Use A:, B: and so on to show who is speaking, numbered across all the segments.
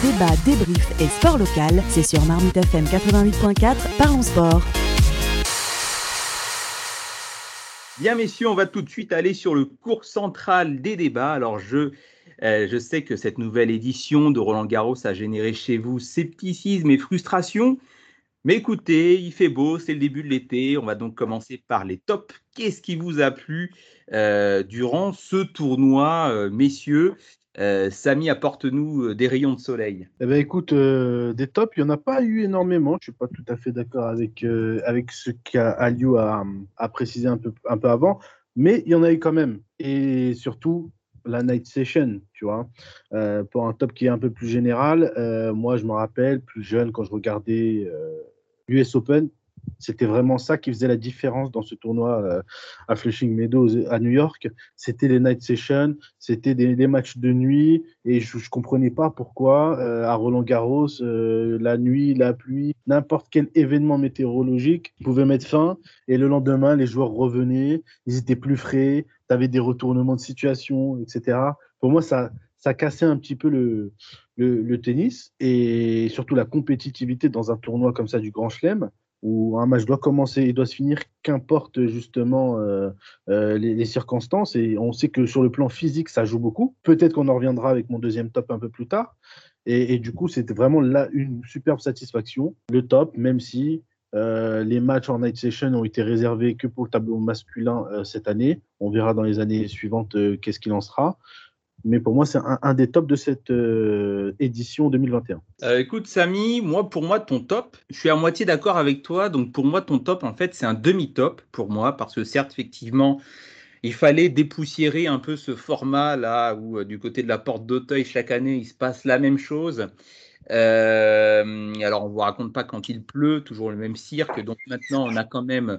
A: Débat, débrief et sport local, c'est sur Marmite FM 88.4, parlons sport.
B: Bien messieurs, on va tout de suite aller sur le cours central des débats. Alors je, euh, je sais que cette nouvelle édition de Roland Garros a généré chez vous scepticisme et frustration. Mais écoutez, il fait beau, c'est le début de l'été. On va donc commencer par les tops. Qu'est-ce qui vous a plu euh, durant ce tournoi, euh, messieurs? Euh, Samy, apporte-nous des rayons de soleil.
C: Eh ben, écoute, des tops, il n'y en a pas eu énormément. Je ne suis pas tout à fait d'accord avec, avec ce qu'Aliou a, a précisé un peu, un peu avant, mais il y en a eu quand même. Et surtout, la night session, tu vois. pour un top qui est un peu plus général, moi, je me rappelle, plus jeune, quand je regardais l'US Open, c'était vraiment ça qui faisait la différence dans ce tournoi euh, à Flushing Meadows à New York. C'était les night sessions, c'était des, matchs de nuit et je ne comprenais pas pourquoi euh, à Roland Garros, euh, la nuit, la pluie, n'importe quel événement météorologique pouvait mettre fin et le lendemain, les joueurs revenaient, ils étaient plus frais, tu avais des retournements de situation, etc. Pour moi, ça, cassait un petit peu le, tennis et surtout la compétitivité dans un tournoi comme ça du Grand Chelem où un match doit commencer et doit se finir, qu'importe justement euh, euh, les, circonstances. Et on sait que sur le plan physique, ça joue beaucoup. Peut-être qu'on en reviendra avec mon deuxième top un peu plus tard. Et, du coup, c'était vraiment là une superbe satisfaction. Le top, même si euh, les matchs en night session ont été réservés que pour le tableau masculin cette année. On verra dans les années suivantes qu'est-ce qu'il en sera mais pour moi, c'est un, des tops de cette euh, édition 2021.
B: Euh, écoute, Samy, moi, pour moi, ton top, je suis à moitié d'accord avec toi. Donc, pour moi, ton top, en fait, c'est un demi-top pour moi, parce que certes, effectivement, il fallait dépoussiérer un peu ce format-là, où euh, du côté de la porte d'Auteuil, chaque année, il se passe la même chose. alors, on ne vous raconte pas quand il pleut, toujours le même cirque. Donc, maintenant, on a quand même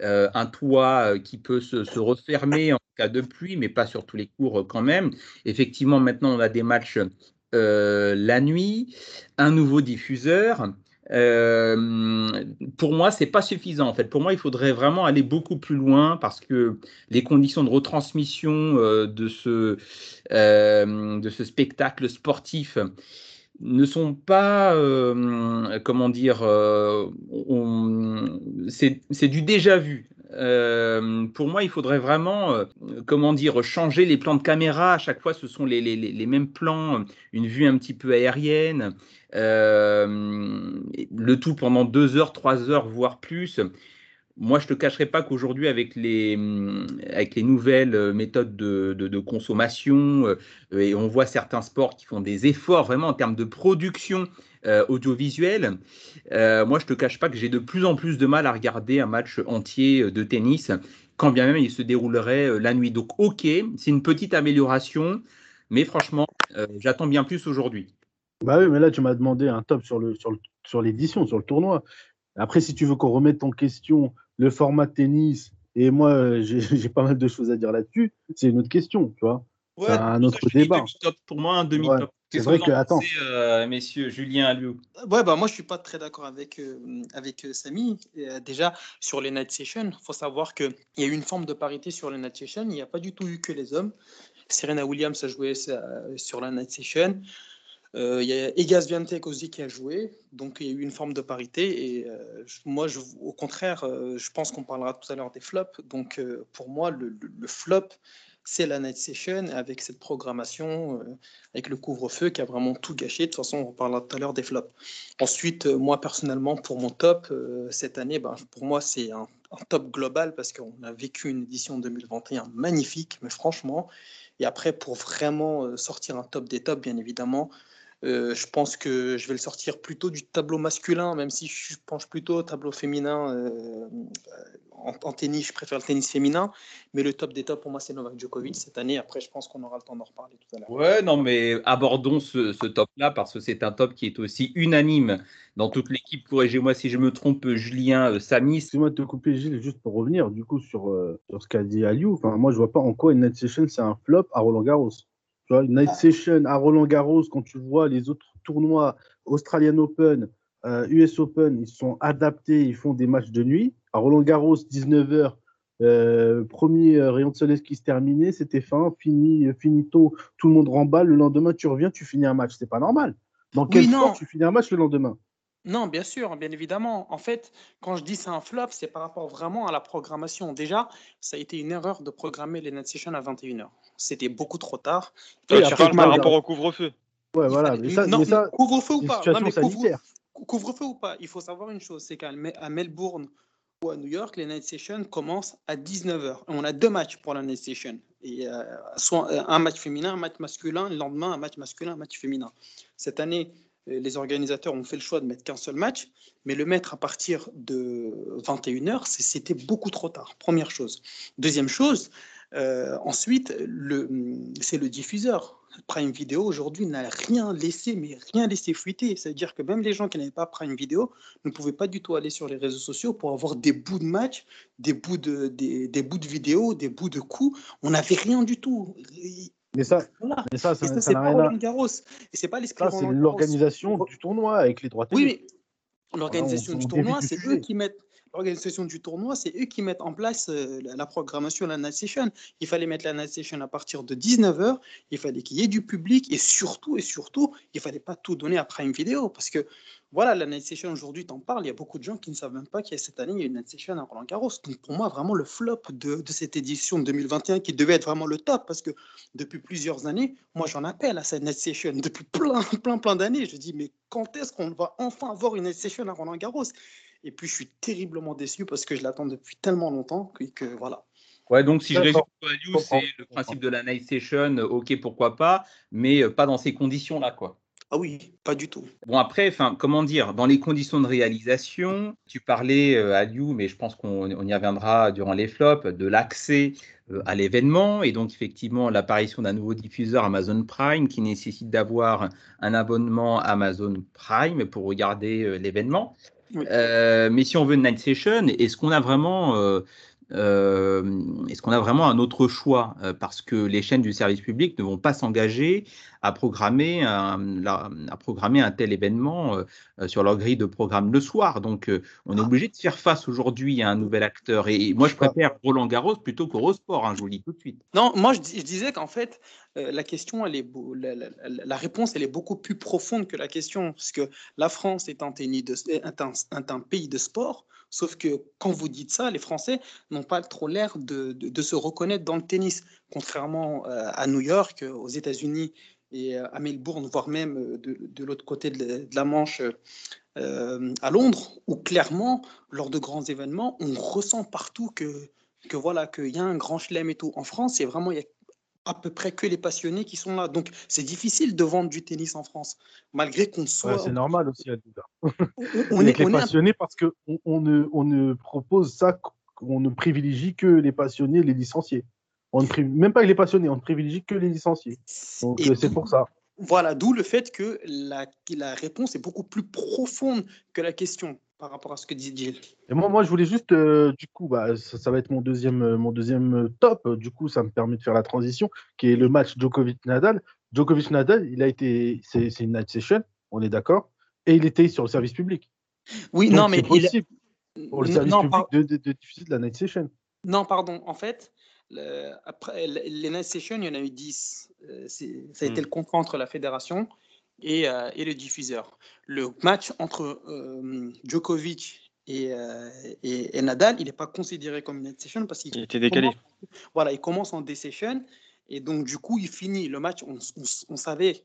B: un toit qui peut se refermer de pluie, mais pas sur tous les cours euh, quand même. Effectivement, maintenant, on a des matchs euh, la nuit, un nouveau diffuseur. Euh, pour moi, c'est pas suffisant. En fait, pour moi, il faudrait vraiment aller beaucoup plus loin parce que les conditions de retransmission de ce de ce spectacle sportif ne sont pas, comment dire, c'est du déjà vu. Euh, pour moi, il faudrait vraiment, euh, comment dire, changer les plans de caméra. À chaque fois, ce sont les, mêmes plans, une vue un petit peu aérienne. Euh, le tout pendant deux heures, trois heures, voire plus. Moi, je ne te cacherai pas qu'aujourd'hui, avec les, nouvelles méthodes de, de, de consommation, et on voit certains sports qui font des efforts vraiment en termes de production euh, audiovisuel. Euh, moi, je te cache pas que j'ai de plus en plus de mal à regarder un match entier euh, de tennis, quand bien même il se déroulerait la nuit. Donc, ok, c'est une petite amélioration, mais franchement, j'attends bien plus aujourd'hui.
C: Bah oui, mais là, tu m'as demandé un top sur le sur, sur l'édition, sur le tournoi. Après, si tu veux qu'on remette en question le format tennis, et moi, j'ai pas mal de choses à dire là-dessus, c'est une autre question, tu vois.
B: c'est un autre débat. Pour moi, un demi-top.
C: C'est vrai que, attends.
B: Euh, messieurs, Julien Aliou
D: Ouais, bah, moi, je suis pas très d'accord avec, euh, avec euh, Samy. déjà, sur les night sessions, il faut savoir qu'il y a eu une forme de parité sur les night sessions. Il n'y a pas du tout eu que les hommes. Serena Williams a joué sur la night session. Il y a Egas Viantec aussi qui a joué, donc il y a eu une forme de parité. Et moi, je, au contraire, je pense qu'on parlera tout à l'heure des flops. Donc pour moi, le, le flop, c'est la night session avec cette programmation, euh, avec le couvre-feu qui a vraiment tout gâché. De toute façon, on reparlera tout à l'heure des flops. Ensuite, euh, moi personnellement, pour mon top, euh, cette année, ben, pour moi, c'est un, top global parce qu'on a vécu une édition 2021 magnifique, mais franchement, et après, pour vraiment sortir un top des tops, bien évidemment, euh, je pense que je vais le sortir plutôt du tableau masculin, même si je penche plutôt au tableau féminin. Euh, en, tennis, je préfère le tennis féminin. Mais le top des tops, pour moi, c'est Novak Djokovic cette année. Après, je pense qu'on aura le temps d'en reparler tout à l'heure.
B: Ouais, non, mais abordons ce, top-là parce que c'est un top qui est aussi unanime dans toute l'équipe. Corrigez-moi si je me trompe, Julien, euh, Samy.
C: Excuse-moi de te couper, Gilles, juste pour revenir du coup sur, sur ce qu'a dit Aliou. Enfin, moi, je vois pas en quoi une net session, c'est un flop à Roland Garros une night session à Roland Garros, quand tu vois les autres tournois, Australian Open, US euh, Open, ils sont adaptés, ils font des matchs de nuit. À Roland Garros, 19h, euh, premier euh, rayon de soleil qui se terminait, c'était fin, fini, finito, tout le monde remballe. Le lendemain, tu reviens, tu finis un match. C'est pas normal. Dans quel
D: Oui,
C: sport tu finis un match le lendemain?
D: Non, bien sûr, bien évidemment. En fait, quand je dis c'est un flop, c'est par rapport vraiment à la programmation. Déjà, ça a été une erreur de programmer les Night Sessions à 21h. C'était beaucoup trop tard.
C: Oui,
E: tu parles par
C: parle
E: rapport au couvre-feu.
C: Ouais,
D: Il
C: voilà.
D: fallait-
C: Mais ça,
D: non,
C: mais ça
D: couvre-feu ou pas? Non, mais couvre-
C: sanitaire.
D: couvre-feu ou pas? Il faut savoir une chose, c'est qu'à Melbourne ou à New York, les night sessions commencent à 19h. On a deux matchs pour la night session. Et, euh, soit euh, un match féminin, un match masculin, le lendemain, un match masculin, un match féminin. Cette année, les organisateurs ont fait le choix de mettre qu'un seul match, mais le mettre à partir de 21h, c'est- c'était beaucoup trop tard. Première chose. Deuxième chose, euh, ensuite, c'est le diffuseur. Prime Video aujourd'hui n'a rien laissé, mais rien laissé fuiter. C'est-à-dire que même les gens qui n'avaient pas Prime Video ne pouvaient pas du tout aller sur les réseaux sociaux pour avoir des bouts de match, des bouts de, des bouts de vidéos, des bouts de coups. On n'avait rien du tout.
C: Mais ça,
D: Voilà.
C: mais ça, ça
D: ça, c'est pas. Roland Garros. Et c'est pas
C: Ça, c'est l'organisation du tournoi avec les droits télé.
D: Oui, mais l'organisation
C: on
D: du tournoi, c'est eux qui mettent. L'organisation du tournoi, c'est eux qui mettent en place euh, la, programmation de la Night Session. Il fallait mettre la Night Session à partir de 19h, il fallait qu'il y ait du public et surtout, et surtout, il fallait pas tout donner à Prime Video parce que voilà, la Night Session aujourd'hui, t'en parles, il y a beaucoup de gens qui ne savent même pas qu'il y a cette année, il y a une Night Session à Roland Garros. Donc pour moi, vraiment le flop de, de cette édition de 2021 qui devait être vraiment le top parce que depuis plusieurs années, moi j'en appelle à cette Night Session depuis plein, plein, plein d'années. Je dis, mais quand est-ce qu'on va enfin avoir une Night Session à Roland Garros? Et puis je suis terriblement déçu parce que je l'attends depuis tellement longtemps que, que voilà.
B: Ouais, donc si je résume. Aliou, c'est le principe de la night session, euh, ok, pourquoi pas, mais euh, pas dans ces conditions-là, quoi.
D: Ah oui, pas du tout.
B: Bon, après, enfin, comment dire, dans les conditions de réalisation, tu parlais, euh, Aliou, mais je pense qu'on on y reviendra durant les flops, de l'accès euh, à l'événement et donc effectivement l'apparition d'un nouveau diffuseur Amazon Prime qui nécessite d'avoir un abonnement Amazon Prime pour regarder euh, l'événement. Euh, mais si on veut une night session, est-ce qu'on a vraiment euh, est-ce qu'on a vraiment un autre choix Euh, Parce que les chaînes du service public ne vont pas s'engager à programmer un, à programmer un tel événement euh, sur leur grille de programme le soir? Donc, on est obligé de faire face aujourd'hui à un nouvel acteur. Et moi, je préfère Roland Garros plutôt qu'Eurosport, hein, je vous le dis tout de suite.
D: Non, moi je, dis- je disais qu'en fait, euh, la question, elle est beau- la, la- la- la réponse, elle est beaucoup plus profonde que la question, parce que la France est un, tennis de, est un, est un pays de sport, sauf que quand vous dites ça, les Français n'ont pas trop l'air de, de- de se reconnaître dans le tennis, contrairement euh, à New York, euh, aux États-Unis et euh, à Melbourne, voire même de, de l'autre côté de la, Manche. à Londres, où clairement, lors de grands événements, on ressent partout que, que voilà qu'il y a un grand chelem et tout. En France, c'est vraiment il y a à peu près que les passionnés qui sont là. Donc c'est difficile de vendre du tennis en France, malgré qu'on
C: Ouais,
D: soit.
C: c'est normal aussi, Adouda.
D: on,
C: On
D: est, on est
C: passionnés parce qu'on on ne, on ne propose ça, on ne privilégie que les passionnés, les licenciés. On ne même pas les passionnés, on ne privilégie que les licenciés. Donc euh, c'est pour ça.
D: Voilà, d'où le fait que la, que la réponse est beaucoup plus profonde que la question par rapport à ce que dit Gilles.
C: Et moi, moi, je voulais juste, euh, du coup, bah, ça, ça va être mon deuxième, euh, mon deuxième euh, top. Du coup, ça me permet de faire la transition, qui est le match Djokovic-Nadal. Djokovic-Nadal, il a été, c'est c'est une night session, on est d'accord, et il était sur le service public.
D: Oui,
C: Donc,
D: non, mais
C: c'est
D: il-
C: possible pour le
D: non,
C: service
D: non,
C: public
D: par-
C: de, de- de diffuser de la night session.
D: non, pardon. En fait, le- après le- les night sessions, il y en a eu 10. Euh, c'est- ça a été
E: Hmm.
D: le contrat entre la fédération et, euh, et le diffuseur. Le match entre euh, Djokovic et, euh, et- et Nadal, il n'est pas considéré comme une session parce qu'il
E: Il était décalé.
D: commence- voilà, il commence en D-session et donc du coup, il finit le match. On, on- on savait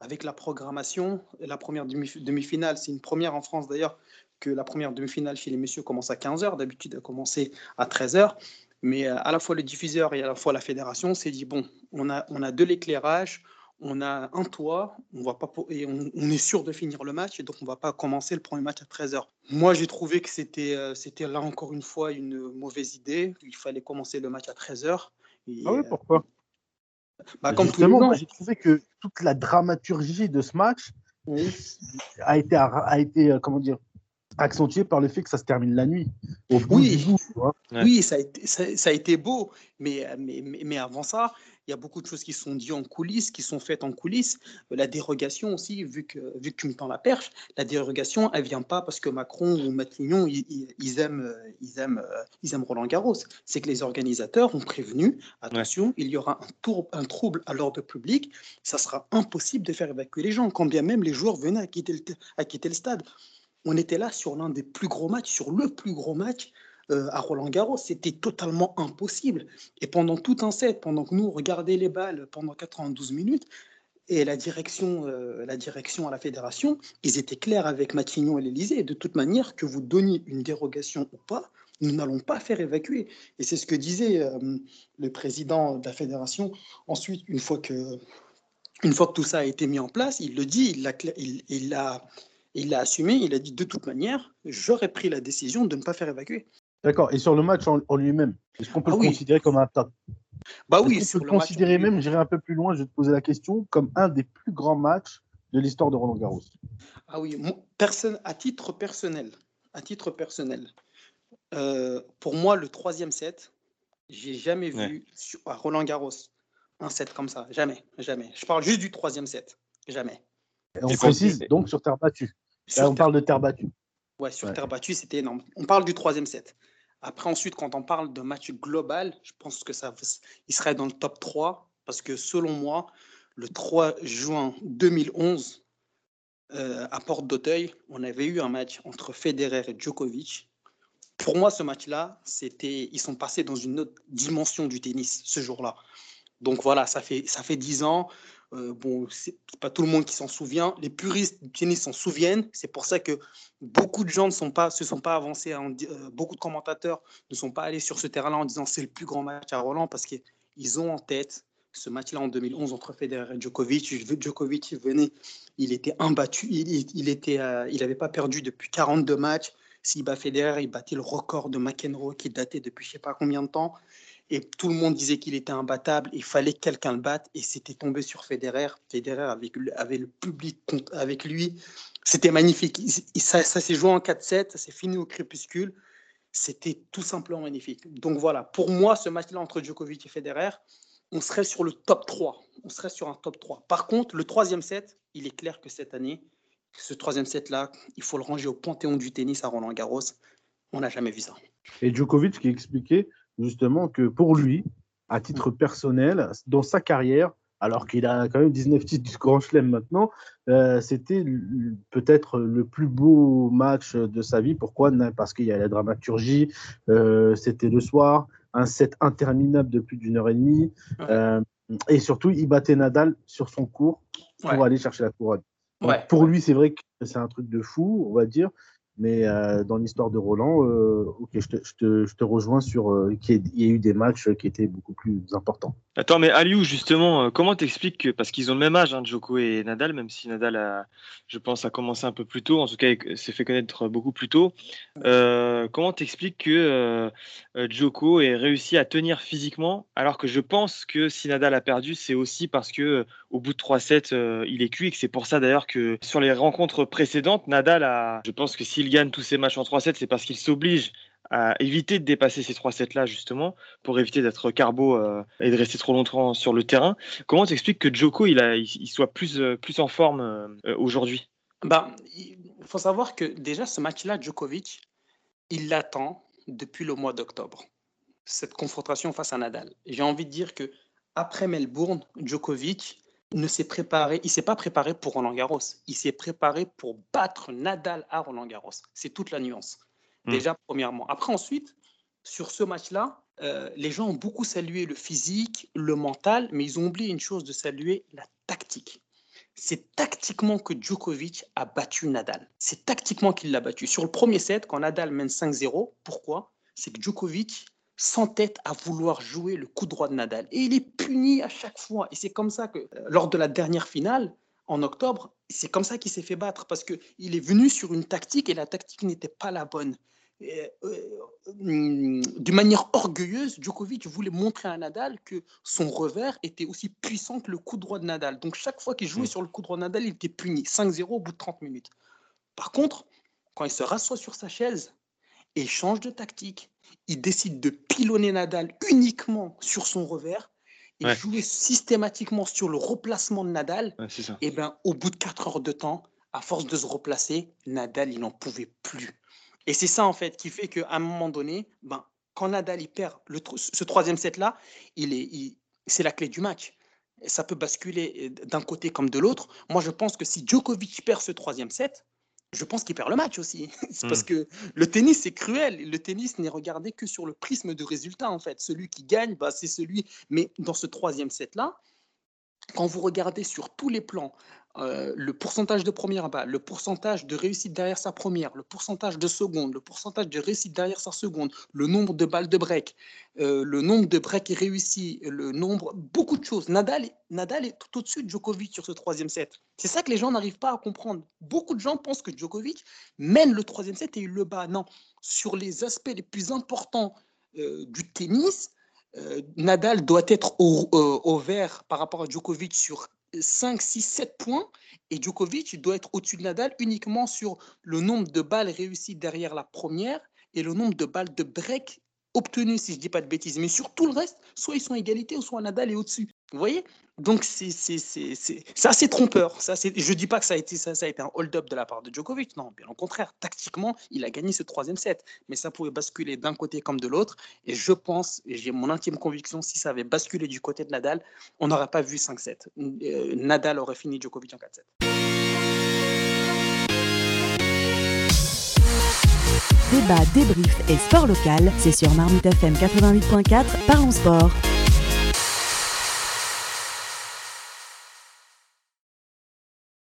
D: avec la programmation, la première demi- demi-finale, c'est une première en France d'ailleurs, que la première demi-finale chez les messieurs commence à 15h. D'habitude, elle commençait à 13h. Mais à la fois le diffuseur et à la fois la fédération s'est dit bon, on a, on a de l'éclairage, on a un toit, on va pas et on, on est sûr de finir le match et donc on va pas commencer le premier match à 13h. Moi, j'ai trouvé que c'était euh, c'était là encore une fois une mauvaise idée. Il fallait commencer le match à 13h. Et,
C: Ah oui,
D: euh,
C: pourquoi?
D: bah, comme
C: Justement, j'ai trouvé que toute la dramaturgie de ce match a été, a été euh, comment dire, accentuée par le fait que ça se termine la nuit. Au bout
D: Oui.
C: du bout, tu vois.
E: Ouais.
D: Oui, ça a été, ça, ça a été beau, mais, mais, mais, mais avant ça, il y a beaucoup de choses qui sont dites en coulisses, qui sont faites en coulisses. La dérogation aussi, vu que, vu que tu me tends la perche, la dérogation, elle vient pas parce que Macron ou Matignon, ils, ils, aiment, ils, aiment, ils aiment Roland Garros. C'est que les organisateurs ont prévenu, attention, il y aura un, tour, un trouble à l'ordre public, ça sera impossible de faire évacuer les gens, quand bien même les joueurs venaient à quitter le, à quitter le stade. On était là sur l'un des plus gros matchs, sur le plus gros match euh, à Roland Garros. C'était totalement impossible. Et pendant tout un set, pendant que nous, on les balles pendant 92 minutes, et la direction, euh, la direction à la fédération, ils étaient clairs avec Matignon et l'Elysée. De toute manière, que vous donniez une dérogation ou pas, nous n'allons pas faire évacuer. Et c'est ce que disait euh, le président de la fédération. Ensuite, une fois que, une fois que tout ça a été mis en place, il le dit, il l'a il, il assumé, il a dit de toute manière, j'aurais pris la décision de ne pas faire évacuer.
C: D'accord. Et sur le match en, lui-même, est-ce qu'on peut ah le considérer comme un top
D: Bah oui,
C: on peut le, considérer même, j'irai un peu plus loin, je vais te poser la question, comme un des plus grands matchs de l'histoire de Roland Garros?
D: Ah oui, personne, à titre personnel, à titre personnel, euh, pour moi, le troisième set, j'ai jamais vu à Roland Garros un set comme ça. Jamais, jamais. Je parle juste du troisième set. Jamais.
C: Et on précise donc sur terre battue. Là, on parle de terre battue.
D: Ouais, sur terre battue, c'était énorme. On parle du troisième set. Après, ensuite, quand on parle de match global, je pense que ça, il serait dans le top 3 parce que selon moi, le 3 juin 2011, euh, à Porte d'Auteuil, on avait eu un match entre Federer et Djokovic. Pour moi, ce match-là, c'était, ils sont passés dans une autre dimension du tennis ce jour-là. Donc voilà, ça fait, ça fait 10 ans. Euh, bon, c'est pas tout le monde qui s'en souvient. Les puristes du tennis s'en souviennent. C'est pour ça que beaucoup de gens ne sont pas, se sont pas avancés. Euh, beaucoup de commentateurs ne sont pas allés sur ce terrain-là en disant c'est le plus grand match à Roland parce qu'ils ont en tête ce match-là en 2011 entre Federer et Djokovic. Djokovic venait, il était imbattu. Il, il était, euh, il n'avait pas perdu depuis 42 matchs. S'il bat Federer, il battait le record de McEnroe qui datait depuis je sais pas combien de temps et tout le monde disait qu'il était imbattable, il fallait que quelqu'un le batte, et c'était tombé sur Federer. Federer avait le public avec lui, c'était magnifique. ça, s'est joué en 4-7, ça s'est fini au crépuscule, c'était tout simplement magnifique. Donc voilà, pour moi, ce match-là entre Djokovic et Federer, on serait sur le top 3, on serait sur un top 3. Par contre, le troisième set, il est clair que cette année, ce troisième set-là, il faut le ranger au panthéon du tennis à Roland Garros. On n'a jamais vu ça.
C: Et Djokovic qui expliquait justement que pour lui, à titre personnel, dans sa carrière, alors qu'il a quand même 19 titres du Grand Chelem maintenant, euh, c'était peut-être le plus beau match de sa vie. Pourquoi? Parce qu'il y a la dramaturgie, euh, c'était le soir, un set interminable de plus d'une heure et demie, euh, et surtout, il battait Nadal sur son cours pour aller chercher la couronne. Pour lui, c'est vrai que c'est un truc de fou, on va dire, mais euh, dans l'histoire de Roland, euh, je te, rejoins sur euh, qu'il y ait eu des matchs qui étaient beaucoup plus importants.
E: Attends, mais Aliou, justement, comment t'expliques que, parce qu'ils ont le même âge, hein, Joko et Nadal, même si Nadal a, je pense, a commencé un peu plus tôt, en tout cas, s'est fait connaître beaucoup plus tôt. comment t'expliques que Joko ait réussi à tenir physiquement, alors que je pense que si Nadal a perdu, c'est aussi parce que au bout de 3-7, il est cuit, et que c'est pour ça d'ailleurs que sur les rencontres précédentes, Nadal a, je pense que si s'il gagne tous ses matchs en 3-7, c'est parce qu'il s'oblige à éviter de dépasser ces 3-7-là, justement, pour éviter d'être carbo euh, et de rester trop longtemps sur le terrain. Comment t'expliques que Joko, il, a, il, soit plus, euh, plus en forme euh, aujourd'hui?
D: Bah, Il faut savoir que déjà, ce match-là, Djokovic, il l'attend depuis le mois d'octobre, cette confrontation face à Nadal. J'ai envie de dire que après Melbourne, Djokovic, ne s'est préparé, il s'est pas préparé pour Roland Garros. Il s'est préparé pour battre Nadal à Roland Garros. C'est toute la nuance. Hmm. Déjà, premièrement. Après, ensuite, sur ce match-là, euh, les gens ont beaucoup salué le physique, le mental, mais ils ont oublié une chose de saluer la tactique. C'est tactiquement que Djokovic a battu Nadal. C'est tactiquement qu'il l'a battu. Sur le premier set, quand Nadal mène 5-0, pourquoi? C'est que Djokovic s'entête à vouloir jouer le coup droit de Nadal. Et il est puni à chaque fois. Et c'est comme ça que, euh, lors de la dernière finale, en octobre, c'est comme ça qu'il s'est fait battre, parce qu'il est venu sur une tactique et la tactique n'était pas la bonne. Euh, hum, d'une manière orgueilleuse, Djokovic voulait montrer à Nadal que son revers était aussi puissant que le coup droit de Nadal. Donc chaque fois qu'il jouait mm. sur le coup droit de Nadal, il était puni. 5-0 au bout de 30 minutes. Par contre, quand il se rassoit sur sa chaise et change de tactique, il décide de pilonner Nadal uniquement sur son revers, et jouait systématiquement sur le replacement de Nadal, et ben, au bout de 4 heures de temps, à force de se replacer, Nadal, il n'en pouvait plus. Et c'est ça, en fait, qui fait qu'à un moment donné, ben, quand Nadal il perd le, ce troisième set-là, il est, c'est la clé du match. ça peut basculer d'un côté comme de l'autre. Moi, je pense que si Djokovic perd ce troisième set, je pense qu'il perd le match aussi. c'est parce mmh. que le tennis, c'est cruel. Le tennis n'est regardé que sur le prisme de résultat, en fait. Celui qui gagne, bah, c'est celui. Mais dans ce troisième set-là, quand vous regardez sur tous les plans, euh, le pourcentage de première balle, le pourcentage de réussite derrière sa première, le pourcentage de seconde, le pourcentage de réussite derrière sa seconde, le nombre de balles de break, euh, le nombre de breaks réussis, le nombre, beaucoup de choses. Nadal, est tout au-dessus de Djokovic sur ce troisième set. C'est ça que les gens n'arrivent pas à comprendre. Beaucoup de gens pensent que Djokovic mène le troisième set et il le bat. Non, sur les aspects les plus importants euh, du tennis, Nadal doit être au, vert par rapport à Djokovic sur 5, 6, 7 points. Et Djokovic doit être au-dessus de Nadal uniquement sur le nombre de balles réussies derrière la première et le nombre de balles de break obtenues, si je ne dis pas de bêtises. Mais sur tout le reste, soit ils sont à égalité ou soit Nadal est au-dessus. Vous voyez? Donc, c'est assez trompeur. Ça, je ne dis pas que ça a, été, ça, ça a été un hold-up de la part de Djokovic. Non, bien au contraire. Tactiquement, il a gagné ce troisième set. Mais ça pouvait basculer d'un côté comme de l'autre. Et je pense, et j'ai mon intime conviction, si ça avait basculé du côté de Nadal, on n'aurait pas vu 5-7. Euh, Nadal aurait fini Djokovic en 4-7.
A: Débat, débrief et sport local, c'est sur Marmite FM 88.4, parlons sport.